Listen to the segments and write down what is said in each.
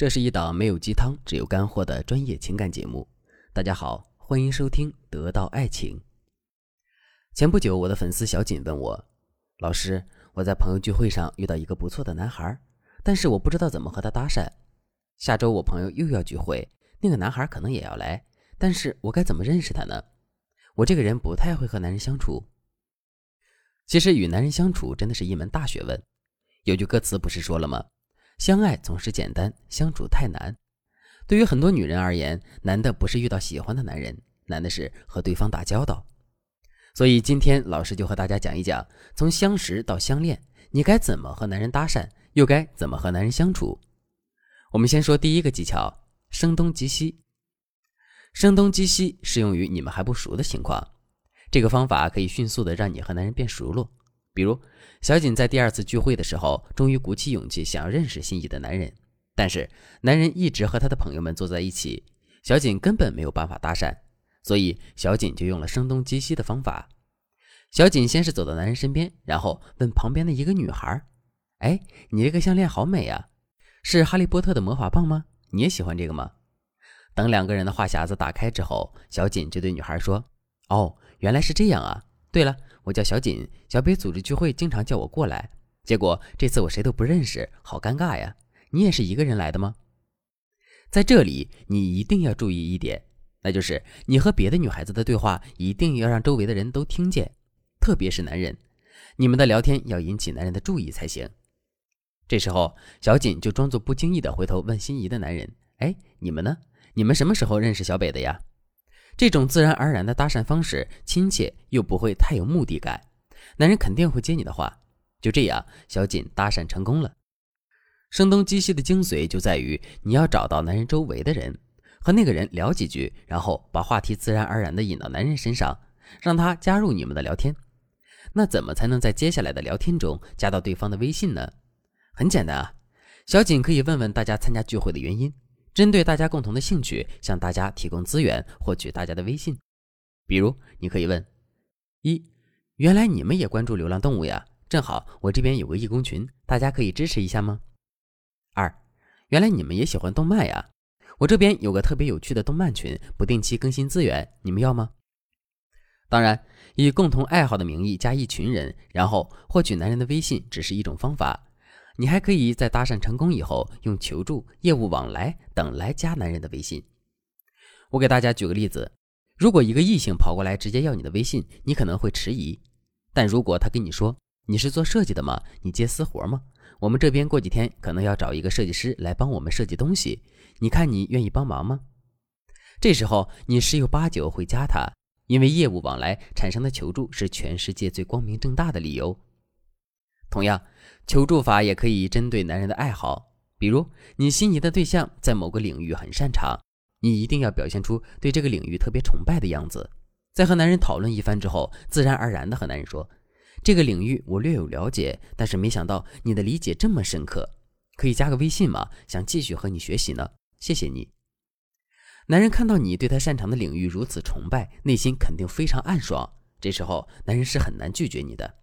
这是一档没有鸡汤，只有干货的专业情感节目。大家好，欢迎收听《得到爱情》。前不久，我的粉丝小锦问我：“老师，我在朋友聚会上遇到一个不错的男孩，但是我不知道怎么和他搭讪。下周我朋友又要聚会，那个男孩可能也要来，但是我该怎么认识他呢？我这个人不太会和男人相处。其实与男人相处真的是一门大学问。有句歌词不是说了吗？”相爱总是简单，相处太难。对于很多女人而言，难的不是遇到喜欢的男人，难的是和对方打交道。所以今天老师就和大家讲一讲，从相识到相恋，你该怎么和男人搭讪，又该怎么和男人相处。我们先说第一个技巧：声东击西。声东击西适用于你们还不熟的情况，这个方法可以迅速的让你和男人变熟络。比如，小锦在第二次聚会的时候，终于鼓起勇气想要认识心仪的男人，但是男人一直和他的朋友们坐在一起，小锦根本没有办法搭讪，所以小锦就用了声东击西的方法。小锦先是走到男人身边，然后问旁边的一个女孩：“哎，你这个项链好美啊，是哈利波特的魔法棒吗？你也喜欢这个吗？”等两个人的话匣子打开之后，小锦就对女孩说：“哦，原来是这样啊。对了。”我叫小锦，小北组织聚会经常叫我过来，结果这次我谁都不认识，好尴尬呀！你也是一个人来的吗？在这里，你一定要注意一点，那就是你和别的女孩子的对话一定要让周围的人都听见，特别是男人，你们的聊天要引起男人的注意才行。这时候，小锦就装作不经意的回头问心仪的男人：“哎，你们呢？你们什么时候认识小北的呀？”这种自然而然的搭讪方式，亲切又不会太有目的感，男人肯定会接你的话。就这样，小锦搭讪成功了。声东击西的精髓就在于你要找到男人周围的人，和那个人聊几句，然后把话题自然而然地引到男人身上，让他加入你们的聊天。那怎么才能在接下来的聊天中加到对方的微信呢？很简单啊，小锦可以问问大家参加聚会的原因。针对大家共同的兴趣，向大家提供资源，获取大家的微信。比如，你可以问：一，原来你们也关注流浪动物呀？正好我这边有个义工群，大家可以支持一下吗？二，原来你们也喜欢动漫呀？我这边有个特别有趣的动漫群，不定期更新资源，你们要吗？当然，以共同爱好的名义加一群人，然后获取男人的微信，只是一种方法。你还可以在搭讪成功以后，用求助、业务往来等来加男人的微信。我给大家举个例子：如果一个异性跑过来直接要你的微信，你可能会迟疑；但如果他跟你说你是做设计的吗？你接私活吗？我们这边过几天可能要找一个设计师来帮我们设计东西，你看你愿意帮忙吗？这时候你十有八九会加他，因为业务往来产生的求助是全世界最光明正大的理由。同样，求助法也可以针对男人的爱好，比如你心仪的对象在某个领域很擅长，你一定要表现出对这个领域特别崇拜的样子。在和男人讨论一番之后，自然而然的和男人说：“这个领域我略有了解，但是没想到你的理解这么深刻，可以加个微信吗？想继续和你学习呢，谢谢你。”男人看到你对他擅长的领域如此崇拜，内心肯定非常暗爽。这时候，男人是很难拒绝你的。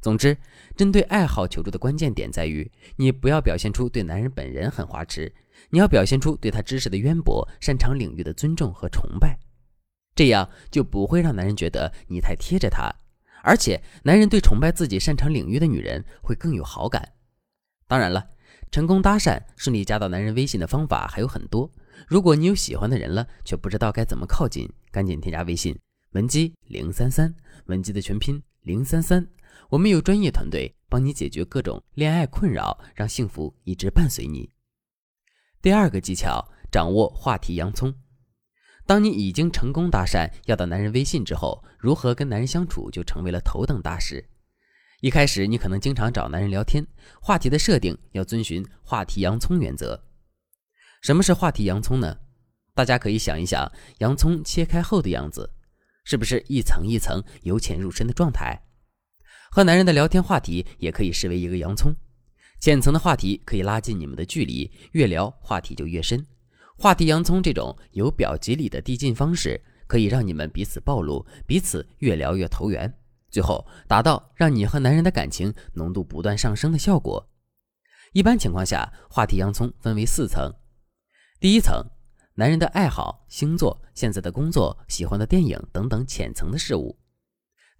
总之，针对爱好求助的关键点在于，你不要表现出对男人本人很花痴，你要表现出对他知识的渊博、擅长领域的尊重和崇拜，这样就不会让男人觉得你太贴着他，而且男人对崇拜自己擅长领域的女人会更有好感。当然了，成功搭讪、顺利加到男人微信的方法还有很多。如果你有喜欢的人了，却不知道该怎么靠近，赶紧添加微信文姬零三三，文姬的全拼零三三。我们有专业团队帮你解决各种恋爱困扰，让幸福一直伴随你。第二个技巧，掌握话题洋葱。当你已经成功搭讪要到男人微信之后，如何跟男人相处就成为了头等大事。一开始你可能经常找男人聊天，话题的设定要遵循话题洋葱原则。什么是话题洋葱呢？大家可以想一想，洋葱切开后的样子，是不是一层一层由浅入深的状态？和男人的聊天话题也可以视为一个洋葱，浅层的话题可以拉近你们的距离，越聊话题就越深。话题洋葱这种由表及里的递进方式，可以让你们彼此暴露，彼此越聊越投缘，最后达到让你和男人的感情浓度不断上升的效果。一般情况下，话题洋葱分为四层。第一层，男人的爱好、星座、现在的工作、喜欢的电影等等浅层的事物。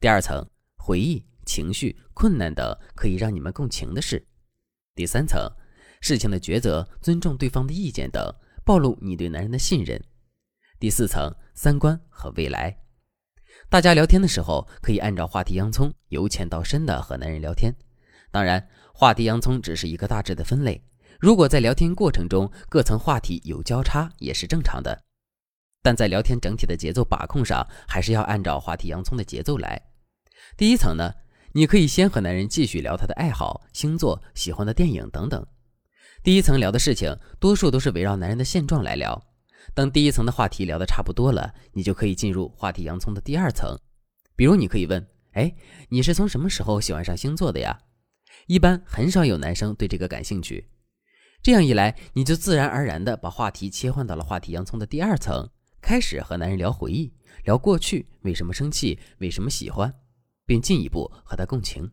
第二层，回忆、情绪、困难等可以让你们共情的事。第三层，事情的抉择、尊重对方的意见等，暴露你对男人的信任。第四层，三观和未来。大家聊天的时候，可以按照话题洋葱由浅到深的和男人聊天。当然。话题洋葱只是一个大致的分类，如果在聊天过程中各层话题有交叉也是正常的，但在聊天整体的节奏把控上，还是要按照话题洋葱的节奏来。第一层呢，你可以先和男人继续聊他的爱好、星座、喜欢的电影等等。第一层聊的事情多数都是围绕男人的现状来聊。等第一层的话题聊得差不多了，你就可以进入话题洋葱的第二层，比如你可以问：哎，你是从什么时候喜欢上星座的呀？一般很少有男生对这个感兴趣，这样一来，你就自然而然地把话题切换到了话题洋葱的第二层，开始和男人聊回忆，聊过去为什么生气，为什么喜欢，并进一步和他共情。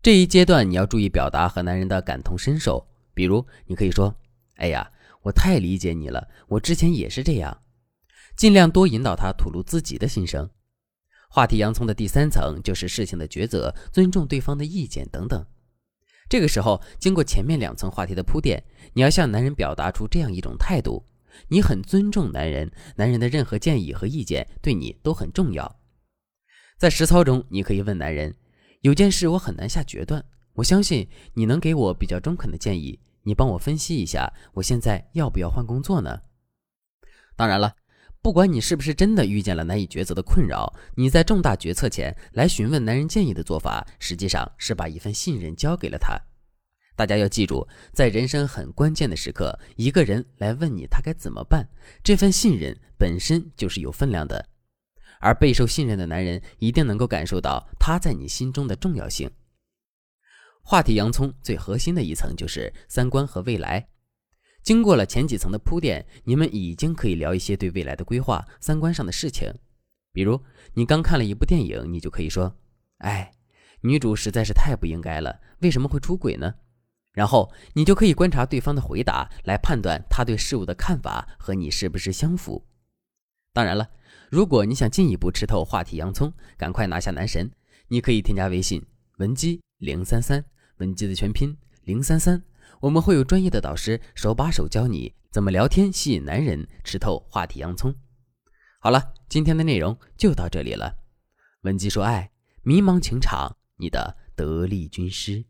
这一阶段你要注意表达和男人的感同身受，比如你可以说：“哎呀，我太理解你了，我之前也是这样。”尽量多引导他吐露自己的心声。话题洋葱的第三层就是事情的抉择，尊重对方的意见等等。这个时候，经过前面两层话题的铺垫，你要向男人表达出这样一种态度：你很尊重男人，男人的任何建议和意见对你都很重要。在实操中，你可以问男人：有件事我很难下决断，我相信你能给我比较中肯的建议，你帮我分析一下，我现在要不要换工作呢？当然了。不管你是不是真的遇见了难以抉择的困扰，你在重大决策前来询问男人建议的做法，实际上是把一份信任交给了他。大家要记住，在人生很关键的时刻，一个人来问你他该怎么办，这份信任本身就是有分量的。而备受信任的男人一定能够感受到他在你心中的重要性。话题洋葱最核心的一层就是三观和未来。经过了前几层的铺垫，你们已经可以聊一些对未来的规划、三观上的事情。比如，你刚看了一部电影，你就可以说：“哎，女主实在是太不应该了，为什么会出轨呢？”然后你就可以观察对方的回答，来判断他对事物的看法和你是不是相符。当然了，如果你想进一步吃透话题洋葱，赶快拿下男神，你可以添加微信文姬零三三，文姬的全拼零三三。我们会有专业的导师手把手教你怎么聊天吸引男人，吃透话题洋葱。好了，今天的内容就到这里了。文姬说爱，迷茫情场，你的得力军师。